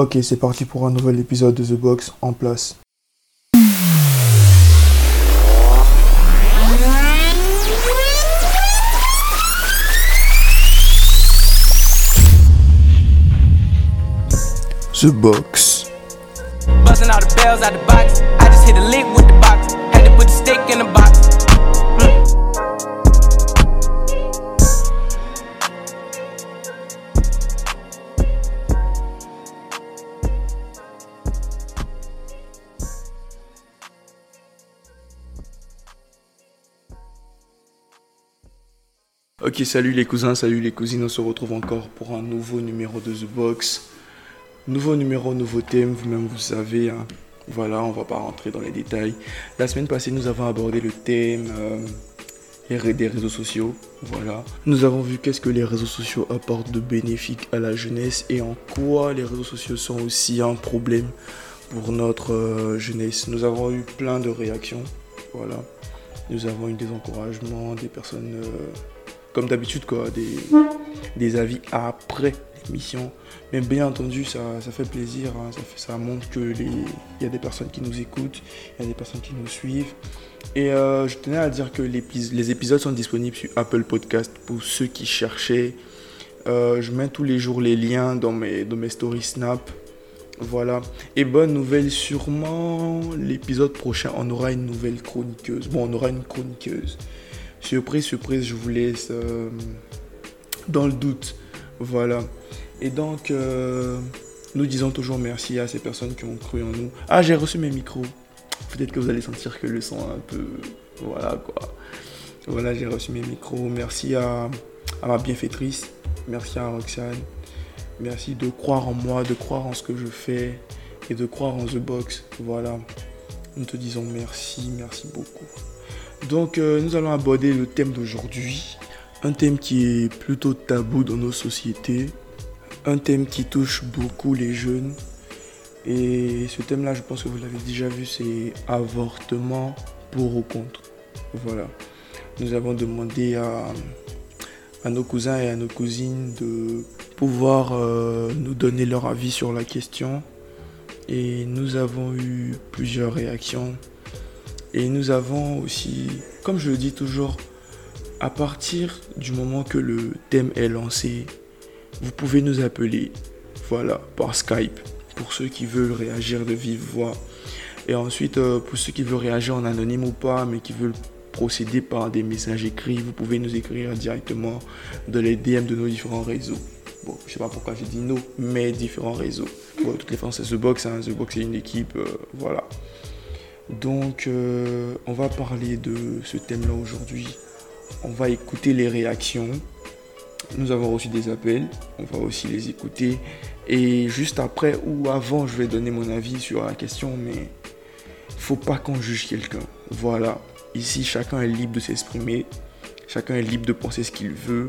Ok, c'est parti pour un nouvel épisode de The Box en place. The Box. All the bells the. Ok, salut les cousins, salut les cousines, on se retrouve encore pour un nouveau numéro de The Box. Nouveau numéro, nouveau thème, vous-même vous savez. hein. Voilà, on va pas rentrer dans les détails. La semaine passée, nous avons abordé le thème euh, des réseaux sociaux. Voilà. Nous avons vu qu'est-ce que les réseaux sociaux apportent de bénéfique à la jeunesse et en quoi les réseaux sociaux sont aussi un problème pour notre euh, jeunesse. Nous avons eu plein de réactions. Voilà. Nous avons eu des encouragements, des personnes, euh, comme d'habitude, quoi, des, des avis après l'émission. Mais bien entendu, ça, ça fait plaisir, hein, ça, ça montre que les- il y a des personnes qui nous écoutent, il y a des personnes qui nous suivent. Et euh, je tenais à dire que les épisodes sont disponibles sur Apple Podcast pour ceux qui cherchaient. Euh, je mets tous les jours les liens dans mes, dans mes stories Snap. Voilà. Et bonne nouvelle, sûrement l'épisode prochain, on aura une nouvelle chroniqueuse. Bon, on aura une chroniqueuse. Surprise, surprise, je vous laisse euh, dans le doute. Voilà. Et donc, euh, nous disons toujours merci à ces personnes qui ont cru en nous. Ah, j'ai reçu mes micros. Peut-être que vous allez sentir que le son est un peu... Voilà, quoi. Voilà, j'ai reçu mes micros. Merci à, à ma bienfaitrice. Merci à Roxane. Merci de croire en moi, de croire en ce que je fais et de croire en The Box. Voilà. Nous te disons merci, merci beaucoup. Donc, euh, nous allons aborder le thème d'aujourd'hui. Un thème qui est plutôt tabou dans nos sociétés. Un thème qui touche beaucoup les jeunes. Et ce thème-là, je pense que vous l'avez déjà vu, c'est avortement pour ou contre. Voilà. Nous avons demandé à, nos cousins et à nos cousines de pouvoir euh, nous donner leur avis sur la question. Et nous avons eu plusieurs réactions. Et nous avons aussi, comme je le dis toujours, à partir du moment que le thème est lancé, vous pouvez nous appeler, voilà, par Skype, pour ceux qui veulent réagir de vive voix. Et ensuite, euh, pour ceux qui veulent réagir en anonyme ou pas, mais qui veulent procéder par des messages écrits, vous pouvez nous écrire directement dans les DM de nos différents réseaux. Bon, je sais pas pourquoi j'ai dit nos, mais différents réseaux. Bon, toutes les c'est The Box, hein. The Box c'est une équipe, euh, voilà. Donc, euh, on va parler de ce thème-là aujourd'hui. On va écouter les réactions. Nous avons reçu des appels. On va aussi les écouter. Et juste après ou avant, je vais donner mon avis sur la question. Mais faut pas qu'on juge quelqu'un. Voilà. Ici, chacun est libre de s'exprimer. Chacun est libre de penser ce qu'il veut.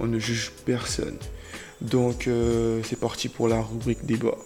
On ne juge personne. Donc, euh, c'est parti pour la rubrique débat.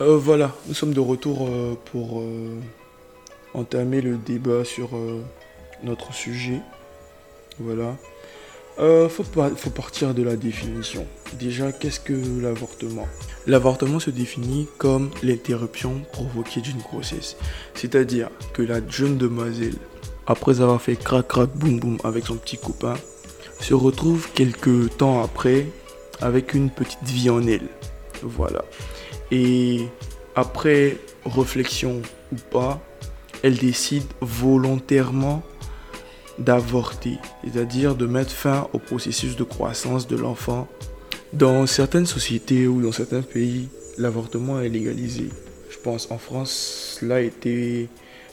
Euh, voilà, nous sommes de retour euh, pour euh, entamer le débat sur notre sujet. Voilà. Faut, faut partir de la définition. Déjà, qu'est-ce que l'avortement? L'avortement se définit comme l'interruption provoquée d'une grossesse. C'est-à-dire que la jeune demoiselle, après avoir fait crac crac boum boum avec son petit copain, se retrouve quelques temps après avec une petite vie en elle. Voilà. Et après réflexion ou pas, elle décide volontairement d'avorter, c'est-à-dire de mettre fin au processus de croissance de l'enfant. Dans certaines sociétés ou dans certains pays, l'avortement est légalisé. Je pense en France, cela a été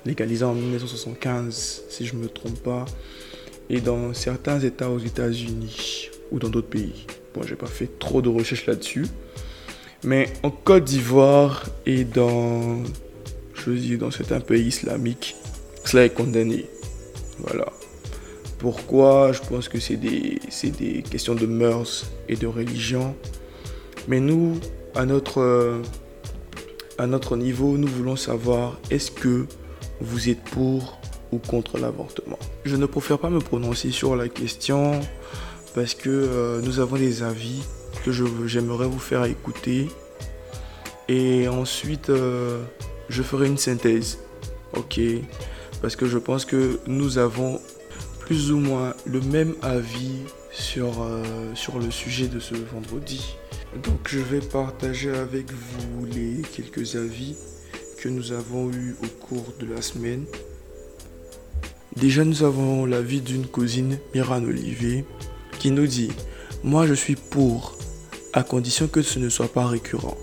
légalisé en 1975, si je ne me trompe pas, et dans certains États aux États-Unis ou dans d'autres pays. Bon, j'ai pas fait trop de recherches là-dessus, Mais en Côte d'Ivoire et dans, je veux dire, dans certains pays islamiques, cela est condamné. Voilà. Pourquoi? Je pense que c'est des, des questions de mœurs et de religion. Mais nous, à notre, à notre niveau, nous voulons savoir est-ce que vous êtes pour ou contre l'avortement? Je ne préfère pas me prononcer sur la question parce que euh, nous avons des avis que j'aimerais vous faire écouter. Et ensuite, euh, je ferai une synthèse. Ok? Parce que je pense que nous avons plus ou moins le même avis sur, euh, sur le sujet de ce vendredi. Donc je vais partager avec vous les quelques avis que nous avons eus au cours de la semaine. Déjà nous avons l'avis d'une cousine, Miran Olivier, qui nous dit Moi je suis pour, à condition que ce ne soit pas récurrent.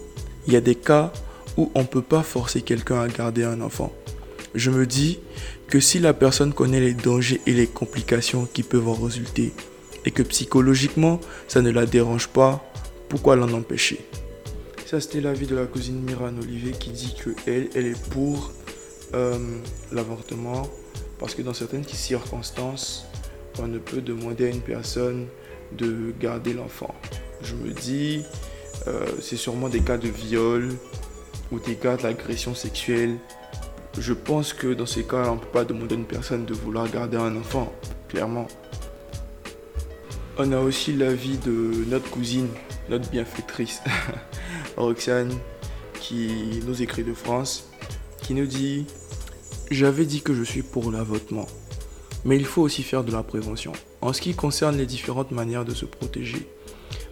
Il y a des cas où on ne peut pas forcer quelqu'un à garder un enfant. Je me dis que si la personne connaît les dangers et les complications qui peuvent en résulter, et que psychologiquement ça ne la dérange pas, pourquoi l'en empêcher? Ça c'était l'avis de la cousine Miran Olivier qui dit que elle, elle est pour euh, l'avortement parce que dans certaines circonstances, on ne peut demander à une personne de garder l'enfant. Je me dis, euh, c'est sûrement des cas de viol ou des cas d'agression sexuelle je pense que dans ces cas, on ne peut pas demander à une personne de vouloir garder un enfant, clairement. On a aussi l'avis de notre cousine, notre bienfaitrice, Roxane, qui nous écrit de France, qui nous dit J'avais dit que je suis pour l'avortement, mais il faut aussi faire de la prévention. En ce qui concerne les différentes manières de se protéger,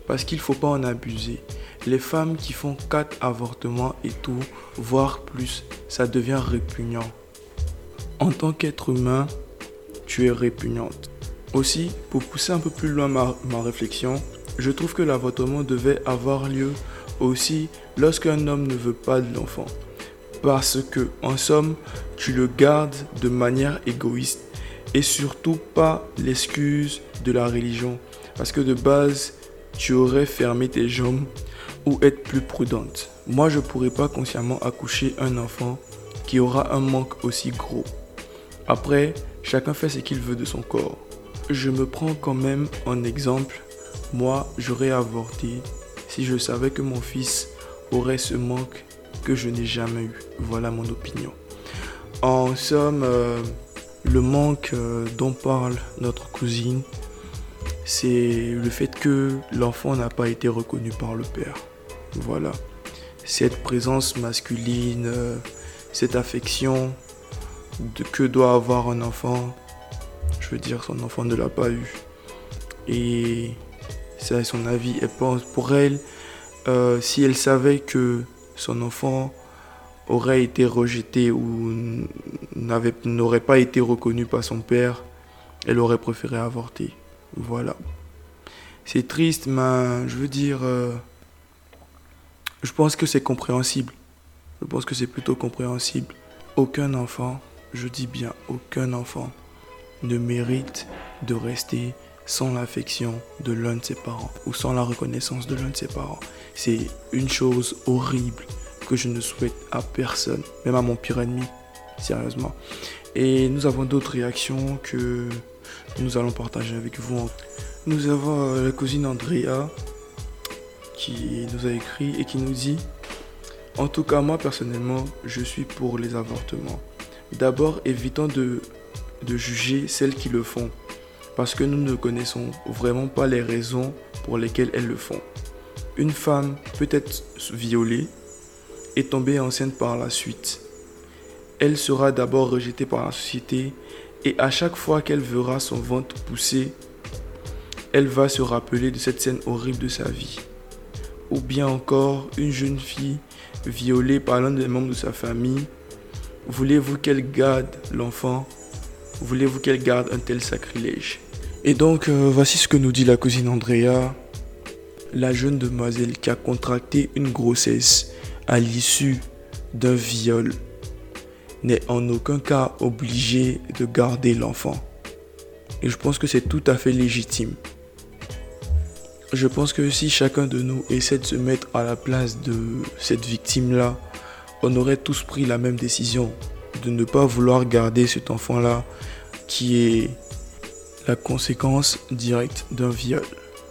parce qu'il ne faut pas en abuser. Les femmes qui font 4 avortements et tout, voire plus, ça devient répugnant. En tant qu'être humain, tu es répugnante. Aussi, pour pousser un peu plus loin ma, ma réflexion, je trouve que l'avortement devait avoir lieu aussi lorsqu'un homme ne veut pas de l'enfant. Parce que, en somme, tu le gardes de manière égoïste et surtout pas l'excuse de la religion. Parce que de base, tu aurais fermé tes jambes ou être plus prudente. Moi, je ne pourrais pas consciemment accoucher un enfant qui aura un manque aussi gros. Après, chacun fait ce qu'il veut de son corps. Je me prends quand même en exemple. Moi, j'aurais avorté si je savais que mon fils aurait ce manque que je n'ai jamais eu. Voilà mon opinion. En somme, euh, le manque euh, dont parle notre cousine, c'est le fait que l'enfant n'a pas été reconnu par le père. Voilà. Cette présence masculine, euh, cette affection que doit avoir un enfant, je veux dire, son enfant ne l'a pas eu. Et c'est son avis. Elle pense, pour elle, euh, si elle savait que son enfant aurait été rejeté ou n'aurait pas été reconnu par son père, elle aurait préféré avorter. Voilà. C'est triste, mais je veux dire, euh, je pense que c'est compréhensible. Je pense que c'est plutôt compréhensible. Aucun enfant, je dis bien aucun enfant, ne mérite de rester sans l'affection de l'un de ses parents ou sans la reconnaissance de l'un de ses parents. C'est une chose horrible que je ne souhaite à personne, même à mon pire ennemi, sérieusement. Et nous avons d'autres réactions que nous allons partager avec vous. Nous avons euh, la cousine Andrea qui nous a écrit et qui nous dit En tout cas, moi personnellement, je suis pour les avortements. D'abord, évitons de, de juger celles qui le font parce que nous ne connaissons vraiment pas les raisons pour lesquelles elles le font. Une femme peut être violée et tomber enceinte par la suite. Elle sera d'abord rejetée par la société et à chaque fois qu'elle verra son ventre pousser, elle va se rappeler de cette scène horrible de sa vie. Ou bien encore une jeune fille violée par l'un des membres de sa famille. Voulez-vous qu'elle garde l'enfant? Voulez-vous qu'elle garde un tel sacrilège? Et donc, euh, voici ce que nous dit la cousine Andrea, la jeune demoiselle qui a contracté une grossesse à l'issue d'un viol n'est en aucun cas obligé de garder l'enfant. Et je pense que c'est tout à fait légitime. Je pense que si chacun de nous essaie de se mettre à la place de cette victime-là, on aurait tous pris la même décision de ne pas vouloir garder cet enfant-là qui est la conséquence directe d'un viol.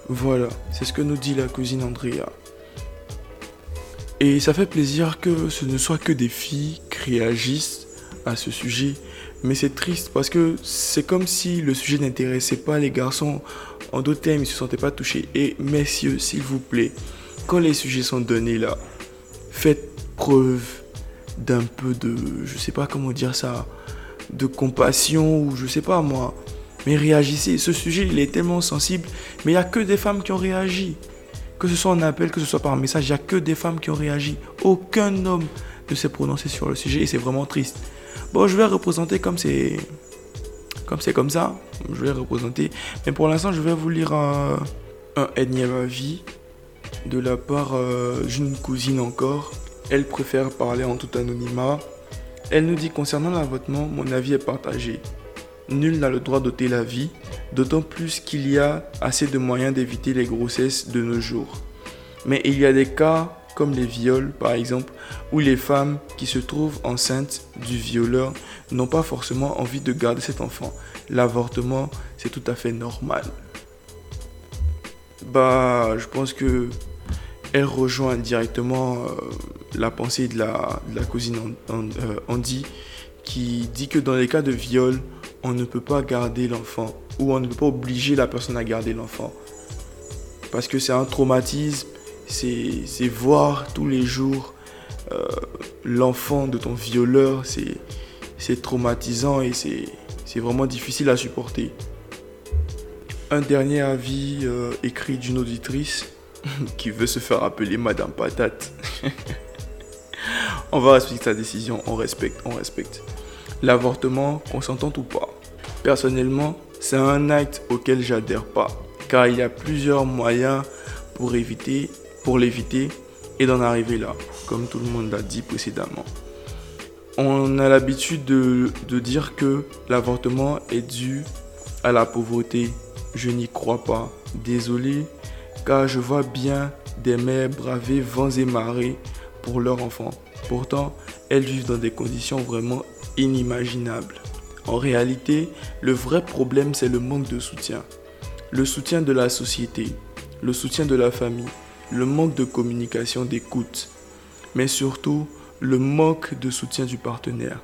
Voilà, c'est ce que nous dit la cousine Andrea. Et ça fait plaisir que ce ne soit que des filles qui réagissent à ce sujet. Mais c'est triste parce que c'est comme si le sujet n'intéressait pas les garçons. En d'autres termes, ils ne se sentaient pas touchés. Et messieurs, s'il vous plaît, quand les sujets sont donnés là, faites preuve d'un peu de, je sais pas comment dire ça, de compassion ou je sais pas moi. Mais réagissez. Ce sujet, il est tellement sensible. Mais il n'y a que des femmes qui ont réagi. Que ce soit en appel, que ce soit par message, il n'y a que des femmes qui ont réagi. Aucun homme ne s'est prononcé sur le sujet et c'est vraiment triste. Bon, je vais représenter comme c'est comme c'est comme ça. Je vais représenter. Mais pour l'instant, je vais vous lire un, un avis de la part euh, d'une cousine encore. Elle préfère parler en tout anonymat. Elle nous dit concernant l'avortement, mon avis est partagé. Nul n'a le droit d'ôter la vie, d'autant plus qu'il y a assez de moyens d'éviter les grossesses de nos jours. Mais il y a des cas comme les viols par exemple, où les femmes qui se trouvent enceintes du violeur n'ont pas forcément envie de garder cet enfant. L'avortement, c'est tout à fait normal. Bah, je pense que elle rejoint directement euh, la pensée de la, cousine euh, Andy qui dit que dans les cas de viol, on ne peut pas garder l'enfant ou on ne peut pas obliger la personne à garder l'enfant. Parce que c'est un traumatisme, c'est voir tous les jours euh, l'enfant de ton violeur, c'est traumatisant et c'est vraiment difficile à supporter. Un dernier avis euh, écrit d'une auditrice qui veut se faire appeler Madame Patate. on va respecter sa décision, on respecte, on respecte l'avortement, consentant ou pas. Personnellement, c'est un acte auquel j'adhère pas, car il y a plusieurs moyens pour éviter, pour l'éviter et d'en arriver là, comme tout le monde l'a dit précédemment. On a l'habitude de, dire que l'avortement est dû à la pauvreté. Je n'y crois pas. Désolé, car je vois bien des mères braver vents et marées pour leurs enfants. Pourtant, elles vivent dans des conditions vraiment inimaginable. En réalité, le vrai problème, c'est le manque de soutien. Le soutien de la société, le soutien de la famille, le manque de communication, d'écoute, mais surtout le manque de soutien du partenaire.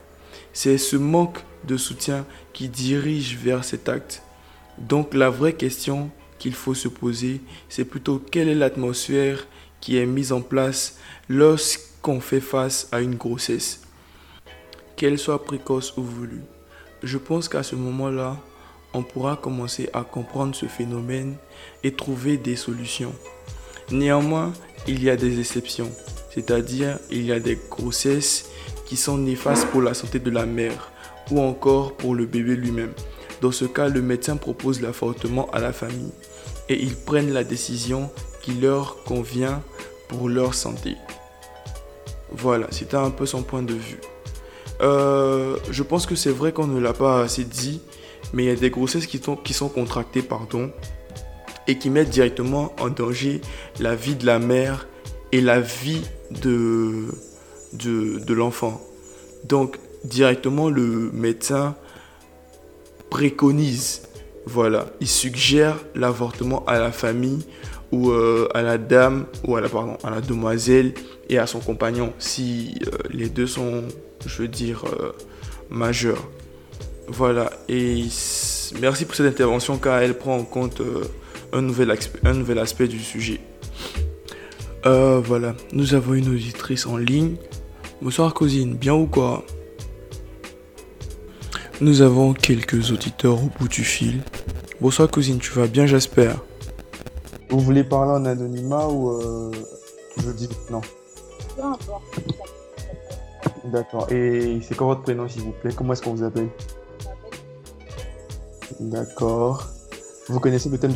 C'est ce manque de soutien qui dirige vers cet acte. Donc la vraie question qu'il faut se poser, c'est plutôt quelle est l'atmosphère qui est mise en place lorsqu'on fait face à une grossesse qu'elle soit précoce ou voulue. Je pense qu'à ce moment-là, on pourra commencer à comprendre ce phénomène et trouver des solutions. Néanmoins, il y a des exceptions, c'est-à-dire il y a des grossesses qui sont néfastes pour la santé de la mère ou encore pour le bébé lui-même. Dans ce cas, le médecin propose l'avortement à la famille et ils prennent la décision qui leur convient pour leur santé. Voilà, c'était un peu son point de vue. Euh, je pense que c'est vrai qu'on ne l'a pas assez dit, mais il y a des grossesses qui sont, contractées pardon, et qui mettent directement en danger la vie de la mère et la vie de, de, de l'enfant. Donc directement le médecin préconise, voilà, il suggère l'avortement à la famille ou euh, à la dame ou à la, pardon, à la demoiselle et à son compagnon si euh, les deux sont je veux dire, euh, majeur. Voilà, et merci pour cette intervention car elle prend en compte un, nouvel un nouvel aspect du sujet. Voilà, nous avons une auditrice en ligne. Bonsoir cousine, bien ou quoi? Nous avons quelques auditeurs au bout du fil. Bonsoir cousine, tu vas bien j'espère? Vous voulez parler en anonymat ou je dis non? D'accord. Et c'est quoi votre prénom, s'il vous plaît? Comment est-ce qu'on vous appelle? D'accord. Vous connaissez le thème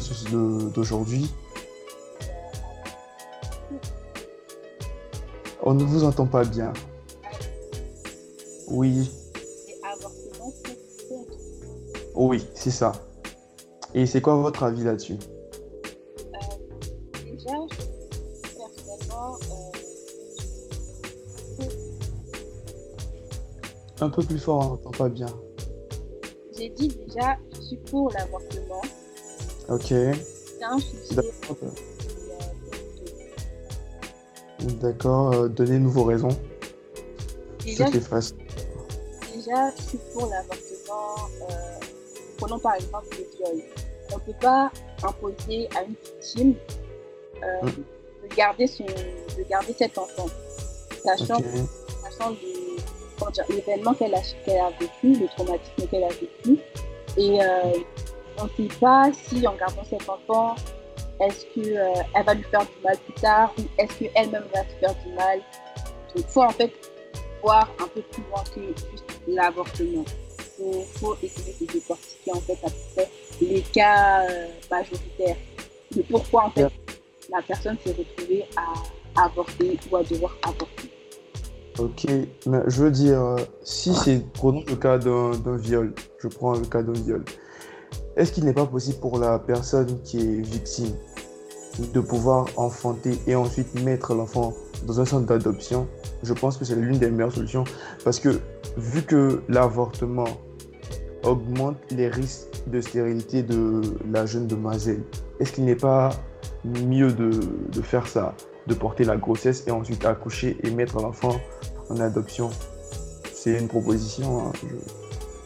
d'aujourd'hui? On ne vous entend pas bien. Oui. Oui, c'est ça. Et c'est quoi votre avis là-dessus? Un peu plus fort, hein, on n'entend pas bien. J'ai dit déjà, je suis pour l'avortement. Ok. C'est un. D'accord. Euh, Donnez-nous vos raisons. Déjà, Déjà, je suis pour l'avortement. Euh, prenons par exemple le viol. On ne peut pas imposer à une victime euh, mm de, garder de garder cet enfant, sachant, Ok. sachant le- l'événement qu'elle a, qu'elle a vécu, le traumatisme qu'elle a vécu. Et euh, on ne sait pas si en gardant cet enfant, est-ce qu'elle va lui faire du mal plus tard ou est-ce qu'elle-même va se faire du mal. Donc, il faut en fait voir un peu plus loin que juste l'avortement. Il faut, essayer de décortiquer en fait à peu près les cas euh, majoritaires de pourquoi en fait la personne s'est retrouvée à avorter ou à devoir avorter. Ok, mais je veux dire, euh, si c'est, prenons le cas d'un viol, je prends le cas d'un viol, est-ce qu'il n'est pas possible pour la personne qui est victime de pouvoir enfanter et ensuite mettre l'enfant dans un centre d'adoption? Je pense que c'est l'une des meilleures solutions parce que vu que l'avortement augmente les risques de stérilité de la jeune demoiselle, est-ce qu'il n'est pas mieux de, de faire ça, de porter la grossesse et ensuite accoucher et mettre l'enfant en adoption. C'est une proposition, hein,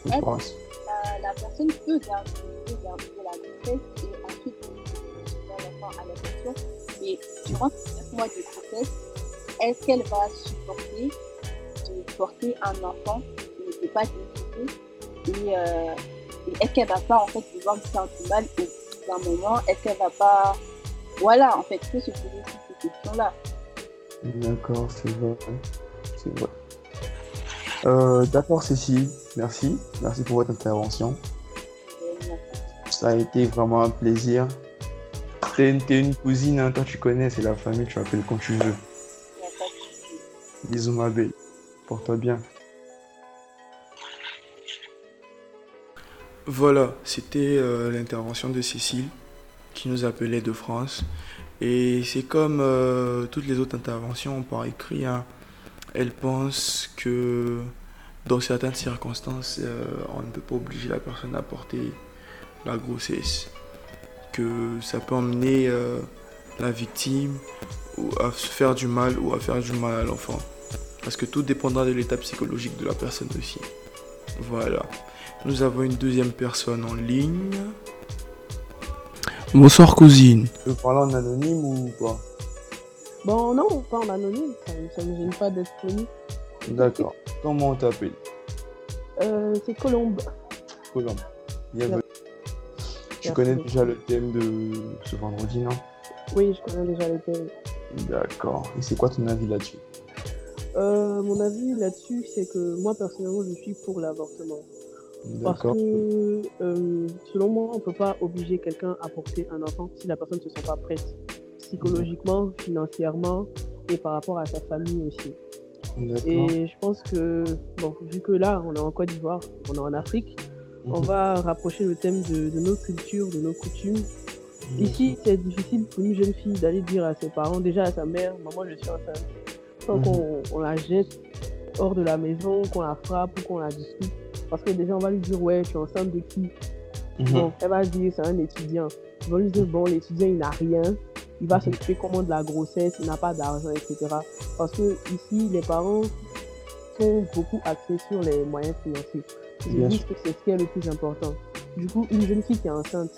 je, pense. La, la personne peut garder, peut garder la grossesse et ensuite donner l'enfant à l'adoption, mais durant ces 9 mois de grossesse, est-ce qu'elle va supporter de porter un enfant qui ne peut pas décider et, euh, et est-ce qu'elle va pas en fait devoir faire du mal au bout d'un moment? Est-ce qu'elle va pas voilà en fait il faut se poser toutes ces questions là D'accord, c'est vrai. C'est vrai. Euh, D'accord, Cécile, merci. Merci pour votre intervention. Ça a été vraiment un plaisir. T'es une, une cousine, hein, toi tu connais, c'est la famille, tu appelles quand tu veux. Bisous ma belle, porte-toi bien. Voilà, c'était euh, l'intervention de Cécile qui nous appelait de France. Et c'est comme euh, toutes les autres interventions par écrit. hein. Elle pense que dans certaines circonstances, euh, on ne peut pas obliger la personne à porter la grossesse. Que ça peut emmener euh, la victime à se faire du mal ou à faire du mal à l'enfant. Parce que tout dépendra de l'état psychologique de la personne aussi. Voilà. Nous avons une deuxième personne en ligne. Bonsoir cousine. Tu veux parler en anonyme ou pas Bon, non, pas en anonyme, ça ne me gêne pas d'être connu. D'accord. Comment on t'appelle? Euh, c'est Colombe. Colombe. Bienvenue. Tu connais déjà le thème de ce vendredi, non? Oui, je connais déjà le thème. D'accord. Et c'est quoi ton avis là-dessus? Euh, mon avis là-dessus, c'est que moi, personnellement, je suis pour l'avortement. Parce que, euh, selon moi, on ne peut pas obliger quelqu'un à porter un enfant si la personne ne se sent pas prête, psychologiquement, financièrement et par rapport à sa famille aussi. Et je pense que, bon, vu que là, on est en Côte d'Ivoire, on est en Afrique, on Mhm. va rapprocher le thème de, de nos cultures, de nos coutumes. Ici, c'est difficile pour une jeune fille d'aller dire à ses parents, déjà à sa mère, maman, je suis enceinte. Sans Mhm. qu'on on la jette hors de la maison, qu'on la frappe ou qu'on la dispute. Parce que déjà, on va lui dire, ouais, tu es enceinte de qui? Mhm. Bon, elle va dire, c'est un étudiant. Ils vont lui dire, bon, l'étudiant, il n'a rien. Il va s'occuper comment de la grossesse, il n'a pas d'argent, etc. Parce que ici, les parents sont beaucoup axés sur les moyens financiers. Ils disent que c'est ce qui est le plus important. Du coup, une jeune fille qui est enceinte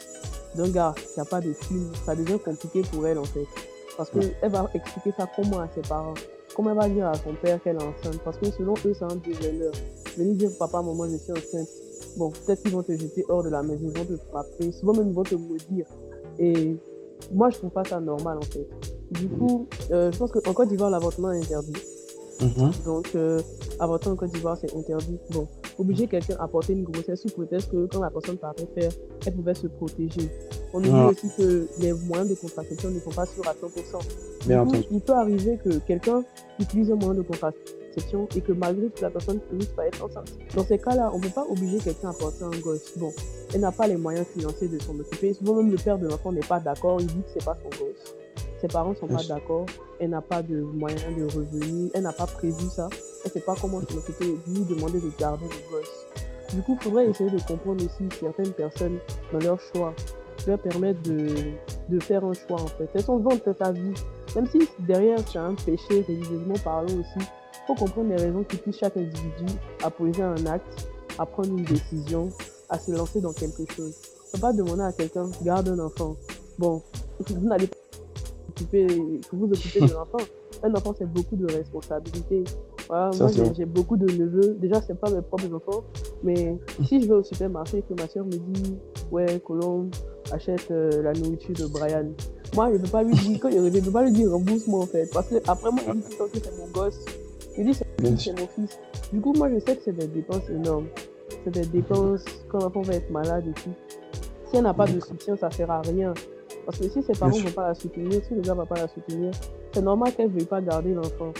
d'un gars qui n'a pas de thunes, ça devient compliqué pour elle, en fait. Parce Ouais. qu'elle va expliquer ça comment à ses parents Comment elle va dire à son père qu'elle est enceinte Parce que selon eux, c'est un déshonneur. Venir dire, papa, maman, je suis enceinte. Bon, peut-être qu'ils vont te jeter hors de la maison, ils vont te frapper, souvent même ils vont te maudire. Et moi, je trouve pas ça normal en fait. Du coup, euh, je pense qu'en Côte d'Ivoire, l'avortement est interdit. Mhm. Donc, euh, avorter en Côte d'Ivoire, c'est interdit. Bon, obliger quelqu'un à porter une grossesse sous prétexte que quand la personne partait faire, elle pouvait se protéger. On oublie Ah. aussi que les moyens de contraception ne sont pas sûrs à 100%. Bien Du coup, il peut arriver que quelqu'un utilise un moyen de contraception et que malgré tout, la personne finisse par être enceinte. Dans ces cas-là, on ne peut pas obliger quelqu'un à porter un gosse. Bon, elle n'a pas les moyens financiers de s'en occuper. Souvent, même le père de l'enfant n'est pas d'accord. Il dit que c'est pas son gosse. Ses parents sont Bien pas d'accord. Elle n'a pas de moyens de revenus. Elle n'a pas prévu ça. elle sait pas comment s'en occuper, lui demander de garder le gosse. Du coup, il faudrait essayer de comprendre aussi certaines personnes dans leur choix, leur permettre de, de faire un choix en fait. Elles sont vendre ta vie. Même si derrière c'est un péché religieusement parlant aussi, faut comprendre les raisons qui poussent chaque individu à poser un acte, à prendre une décision, à se lancer dans quelque chose. On ne peut pas demander à quelqu'un, garde un enfant. Bon, vous n'allez pas vous occuper de l'enfant. Un enfant, c'est beaucoup de responsabilités. Voilà, moi, j'ai- beaucoup de neveux. Déjà, c'est pas mes propres enfants, mais si je vais au supermarché et que ma soeur me dit, ouais, Colombe, achète euh, la nourriture de Brian. Moi, je ne peux pas lui dire, quand il revient, je ne peux pas lui dire rembourse-moi en fait. Parce que après moi, il dit tout le temps que c'est mon gosse. Il dit c'est mon fils. Du coup, moi, je sais que c'est des dépenses énormes. C'est des dépenses quand l'enfant va être malade et tout. Si elle n'a pas de soutien, ça ne sert à rien. Parce que si ses parents ne vont pas la soutenir, si le gars ne va pas la soutenir, c'est normal qu'elle ne veuille pas garder l'enfant.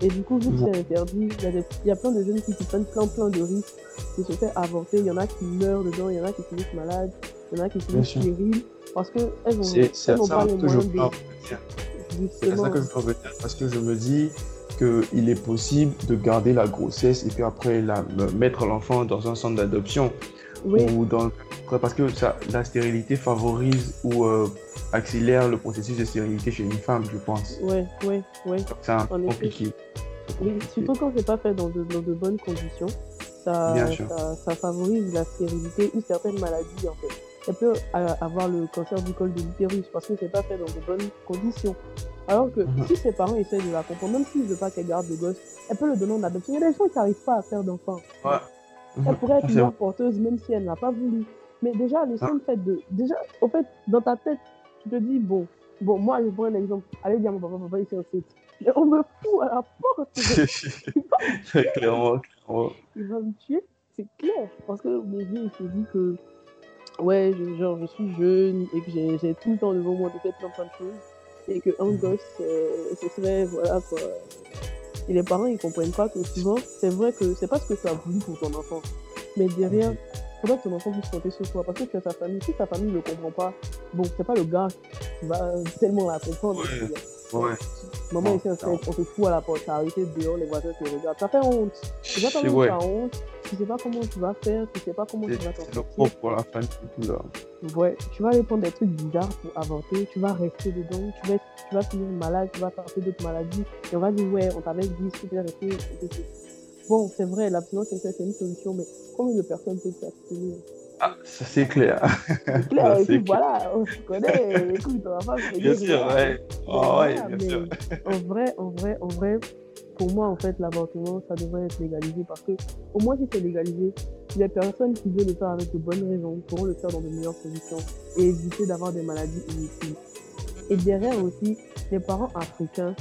Et du coup, vu que c'est interdit, il y, a y plein de jeunes filles qui prennent plein plein de risques de se faire avorter. Il y en a qui meurent dedans, il y en a qui finissent malades, il y en a qui finissent stériles. Parce qu'elles n'ont pas les que je moyens de... C'est ça que je venir parce que je me dis qu'il est possible de garder la grossesse et puis après la, me- mettre l'enfant dans un centre d'adoption Oui, ou dans parce que ça, la stérilité favorise ou euh, accélère le processus de stérilité chez une femme, je pense. ouais, ouais, ouais. C'est compliqué. Oui, surtout quand c'est pas fait dans de, dans de bonnes conditions, ça, ça, ça favorise la stérilité ou certaines maladies en fait. Elle peut euh, avoir le cancer du col de l'utérus parce que c'est pas fait dans de bonnes conditions. Alors que si ses parents essaient de la comprendre, même s'ils ne veulent pas qu'elle garde le gosse, elle peut le donner en adoption. Il y a des gens qui n'arrivent pas à faire d'enfants. Elle pourrait être C'est vrai. porteuse même si elle n'a pas voulu. Mais déjà, le Ah. seul fait de. Déjà, au fait, dans ta tête, tu te dis, bon, bon, moi, je prends un exemple. Allez dire à mon papa, papa, il s'est fait. Mais on me fout à la porte. clairement, clairement. il va me tuer, c'est clair. Parce que mon vieux, il se dit que, ouais, je, genre, je suis jeune et que j'ai j'ai tout le temps devant moi de faire plein, plein de choses. Et qu'un Mhm. gosse, ce serait, voilà, quoi. Et les parents, ils comprennent pas que souvent, c'est vrai que c'est pas ce que tu as voulu pour ton enfant. Mais derrière, Mhm. faudrait que ton enfant puisse compter sur toi. Parce que tu as ta famille. Si ta famille ne comprend pas, bon, c'est pas le gars qui va tellement la comprendre. Ouais. Ouais. Maman, ici, on, te fout à la porte, t'as arrêté dehors, les voisins te regardent. Ça fait honte. C'est tu honte. Tu sais pas comment tu vas faire, tu sais pas comment tu C'est vas t'en c'est le sortir. propre pour la et tout là. Ouais, tu vas prendre des trucs bizarres pour avorter, tu vas rester dedans, tu vas, tu vas finir malade, tu vas attraper d'autres maladies. Et on va dire, ouais, on t'avait dit, rester. et. Bon, c'est vrai, l'abstinence sexuelle, c'est une solution, mais combien de personnes peuvent s'abstenir Ah, ça c'est clair. C'est clair, Ça, et c'est puis voilà, on se connaît, écoute, on va pas se Bien sûr, voilà. ouais. Oh, ouais, bien mais sûr. En vrai, en vrai, en vrai, pour moi, en fait, l'avortement, ça devrait être légalisé parce que, au moins, si c'est légalisé, les personnes qui veulent le faire avec de bonnes raisons pourront le faire dans de meilleures conditions et éviter d'avoir des maladies inutiles. Et derrière aussi, les parents africains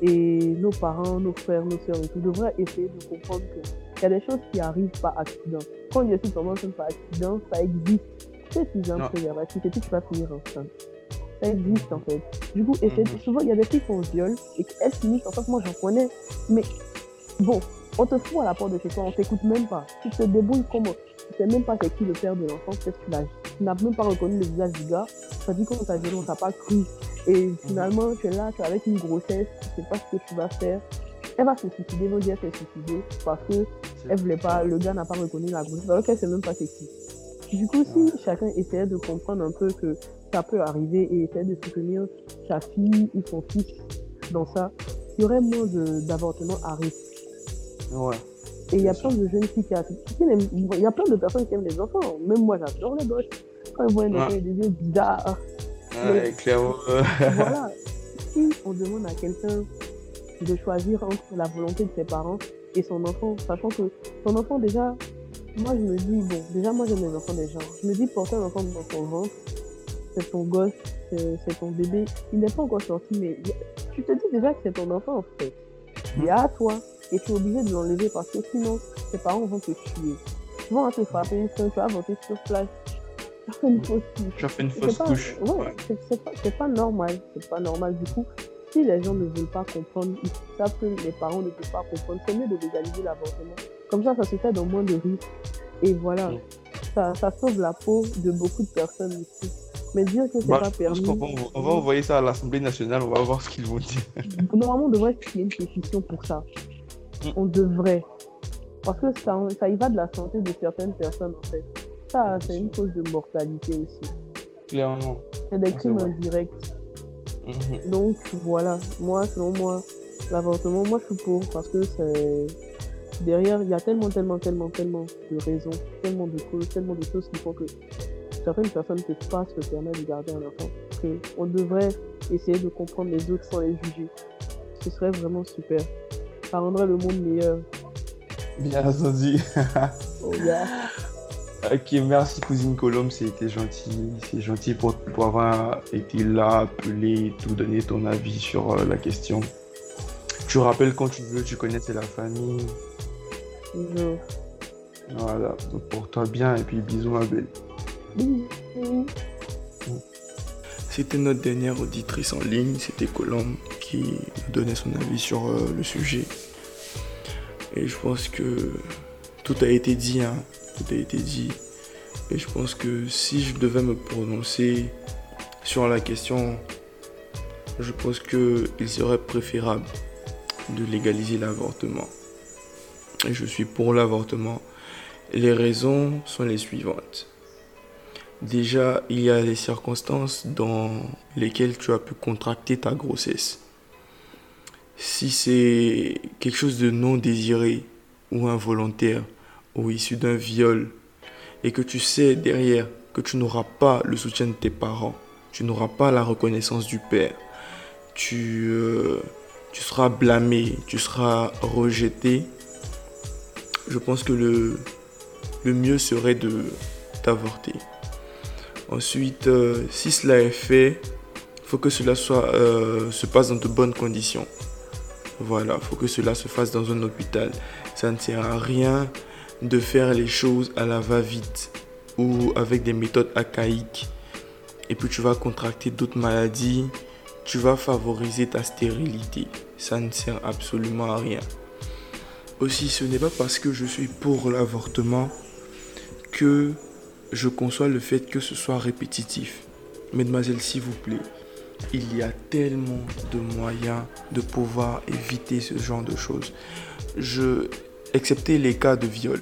et nos parents, nos frères, nos sœurs et tout devraient essayer de comprendre qu'il y a des choses qui arrivent par accident. Quand il y a comment par accident, ça existe. Tu sais, utiliser un préservatif et puis tu vas finir enceinte. Ça existe en fait. Du coup, de- Mhm. souvent il y a des filles qui ont viol et qu'elles finissent en fait, moi j'en connais. Mais bon, on te fout à la porte de chez toi, on t'écoute même pas. Tu te débrouilles comment Tu sais même pas c'est qui le père de l'enfant, peut-être que tu n'as même pas reconnu le visage du gars. Ça dit qu'on t'a violé, on t'a pas cru. Et finalement, tu es là, tu es avec une grossesse, tu sais pas ce que tu vas faire. Elle va se suicider, vont dire qu'elle s'est suicidée parce que elle voulait pas, le gars n'a pas reconnu la grossesse, alors qu'elle sait même pas c'est qui. Du coup, si chacun essayait de comprendre un peu que ça peut arriver et essayait de soutenir sa fille ou son fils dans ça, il y aurait moins d'avortements à risque. Ouais. Et il y a plein de jeunes filles qui, il y a plein de personnes qui aiment les enfants. Même moi, j'adore les gosses. Quand ils voient un enfant, ils des yeux bizarres. Ouais, clairement. voilà. Si on demande à quelqu'un de choisir entre la volonté de ses parents et son enfant, sachant que son enfant, déjà, moi, je me dis, bon, déjà, moi, j'aime les enfants des gens. Je me dis, porter un enfant dans ton ventre, c'est ton gosse, c'est ton bébé. Il n'est pas encore sorti, mais tu te dis déjà que c'est ton enfant, en fait. Il est à toi. Et tu es obligé de l'enlever parce que sinon, tes parents vont te tuer. Ils vont te frapper une seule, tu vas voter sur place. Tu as fait une fausse couche. Tu as fait une C'est fausse pas- couche. Ouais, Ouais. c'est- c'est pas, c'est pas normal. C'est pas normal. Du coup, si les gens ne veulent pas comprendre, ils savent que les parents ne peuvent pas comprendre, c'est mieux de légaliser l'avortement. Comme ça, ça se fait dans moins de risques. Et voilà, Mm. ça, ça sauve la peau de beaucoup de personnes ici. Mais dire que c'est Bah, pas permis, va, on va envoyer ça à l'Assemblée nationale, on va voir ce qu'ils vont dire. normalement, on devrait créer une pétition pour ça. on devrait. Parce que ça, ça y va de la santé de certaines personnes, en fait. Ça, c'est une cause de mortalité aussi. Clairement. C'est des crimes indirects. Mhm. Donc, voilà. Moi, selon moi, l'avortement, moi, je suis pour. Parce que c'est. Derrière, il y a tellement, tellement, tellement, tellement de raisons, tellement de causes, tellement de choses qui font que certaines personnes ne peuvent pas se permettre de garder un enfant. Que on devrait essayer de comprendre les autres sans les juger. Ce serait vraiment super. Ça rendrait le monde meilleur. Bien entendu. Oh, yeah. Ok, merci cousine Colombe, c'était gentil. C'est gentil pour, pour avoir été là, appelé, tout donner ton avis sur euh, la question. Tu rappelles quand tu veux, tu connais c'est la famille. Toujours. Voilà, donc porte-toi bien et puis bisous ma belle. C'était notre dernière auditrice en ligne, c'était Colombe qui nous donnait son avis sur euh, le sujet. Et je pense que tout a été dit, hein. Tout a été dit. Et je pense que si je devais me prononcer sur la question, je pense qu'il serait préférable de légaliser l'avortement. Je suis pour l'avortement. Les raisons sont les suivantes. Déjà, il y a les circonstances dans lesquelles tu as pu contracter ta grossesse. Si c'est quelque chose de non désiré ou involontaire ou issu d'un viol et que tu sais derrière que tu n'auras pas le soutien de tes parents, tu n'auras pas la reconnaissance du père, tu, euh, tu seras blâmé, tu seras rejeté, je pense que le, mieux serait de d'avorter. Ensuite, euh, si cela est fait, il faut que cela euh, se passe dans de bonnes conditions. Voilà, il faut que cela se fasse dans un hôpital. Ça ne sert à rien de faire les choses à la va-vite ou avec des méthodes archaïques. Et puis tu vas contracter d'autres maladies. Tu vas favoriser ta stérilité. Ça ne sert absolument à rien. Aussi, ce n'est pas parce que je suis pour l'avortement que je conçois le fait que ce soit répétitif. Mesdemoiselles, s'il vous plaît, il y a tellement de moyens de pouvoir éviter ce genre de choses. Je, excepté les cas de viol,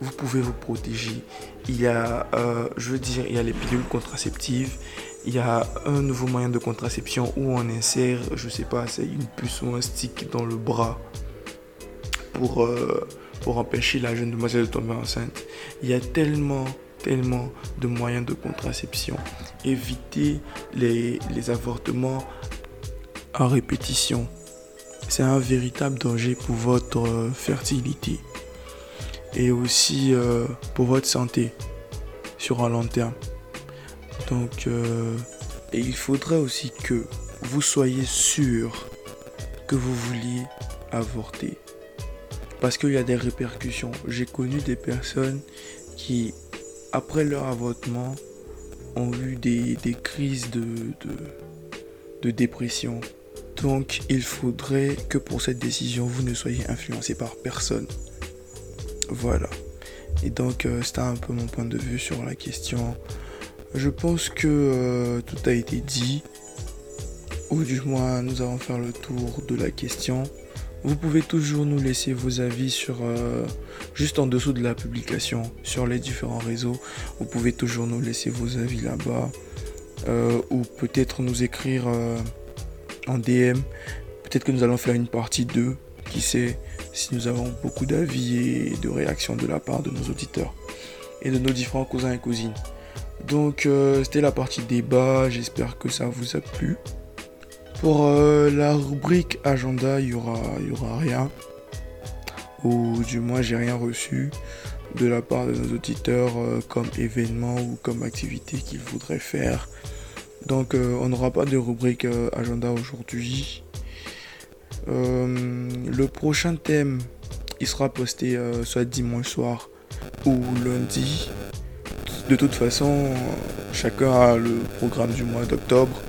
vous pouvez vous protéger. Il y a, euh, je veux dire, il y a les pilules contraceptives. Il y a un nouveau moyen de contraception où on insère, je sais pas, c'est une puce ou un stick dans le bras pour, euh, pour empêcher la jeune demoiselle de tomber enceinte. Il y a tellement, tellement de moyens de contraception. Éviter les, avortements à répétition. C'est un véritable danger pour votre euh, fertilité et aussi euh, pour votre santé sur un long terme. Donc, il faudrait aussi que vous soyez sûr que vous vouliez avorter. Parce qu'il y a des répercussions. J'ai connu des personnes qui, après leur avortement, ont eu des, des crises de, de, de dépression. Donc, il faudrait que pour cette décision, vous ne soyez influencé par personne. Voilà. Et donc, euh, c'était un peu mon point de vue sur la question. Je pense que euh, tout a été dit. Ou du moins, nous allons faire le tour de la question. Vous pouvez toujours nous laisser vos avis sur euh, juste en dessous de la publication sur les différents réseaux. Vous pouvez toujours nous laisser vos avis là-bas euh, ou peut-être nous écrire euh, en DM. Peut-être que nous allons faire une partie 2, qui sait, si nous avons beaucoup d'avis et de réactions de la part de nos auditeurs et de nos différents cousins et cousines. Donc c'était la partie débat, j'espère que ça vous a plu. Pour euh, la rubrique agenda, il y aura, rien. Ou du moins, j'ai rien reçu de la part de nos auditeurs euh, comme événement ou comme activité qu'ils voudraient faire. Donc, euh, on n'aura pas de rubrique agenda aujourd'hui. Le prochain thème, il sera posté soit dimanche soir ou lundi. De toute façon, chacun a le programme du mois d'octobre.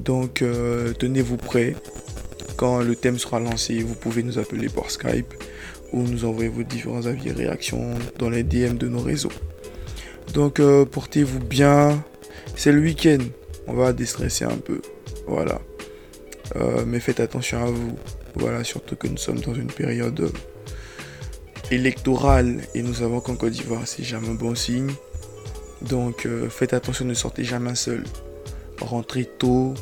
Donc euh, tenez-vous prêts. Quand le thème sera lancé, vous pouvez nous appeler par Skype ou nous envoyer vos différents avis et réactions dans les DM de nos réseaux. Donc euh, portez-vous bien. C'est le week-end. On va déstresser un peu. Voilà. Euh, mais faites attention à vous. Voilà, surtout que nous sommes dans une période électorale et nous savons qu'en Côte d'Ivoire, c'est jamais un bon signe. Donc faites attention, ne sortez jamais seul. Rentrez tôt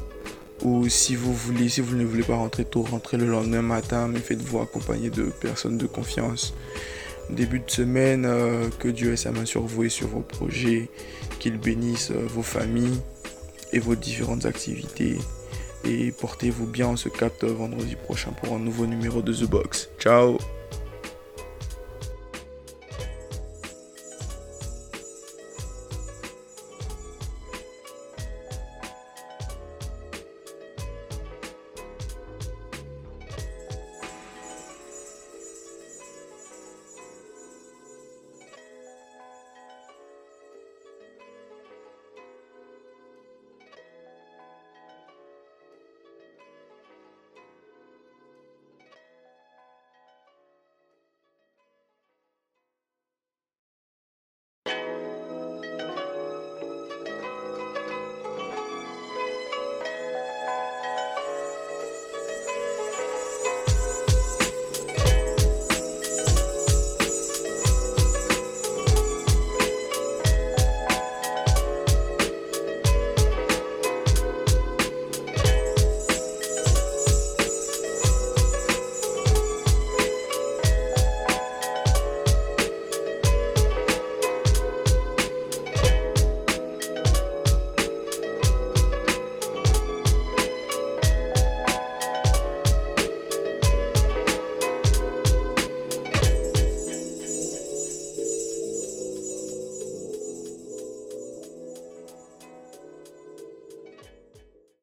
ou si vous voulez, si vous ne voulez pas rentrer tôt, rentrez le lendemain matin, mais faites-vous accompagner de personnes de confiance. Début de semaine, euh, que Dieu ait sa main sur vous et sur vos projets, qu'il bénisse euh, vos familles et vos différentes activités. Et portez-vous bien, on se capte vendredi prochain pour un nouveau numéro de The Box. Ciao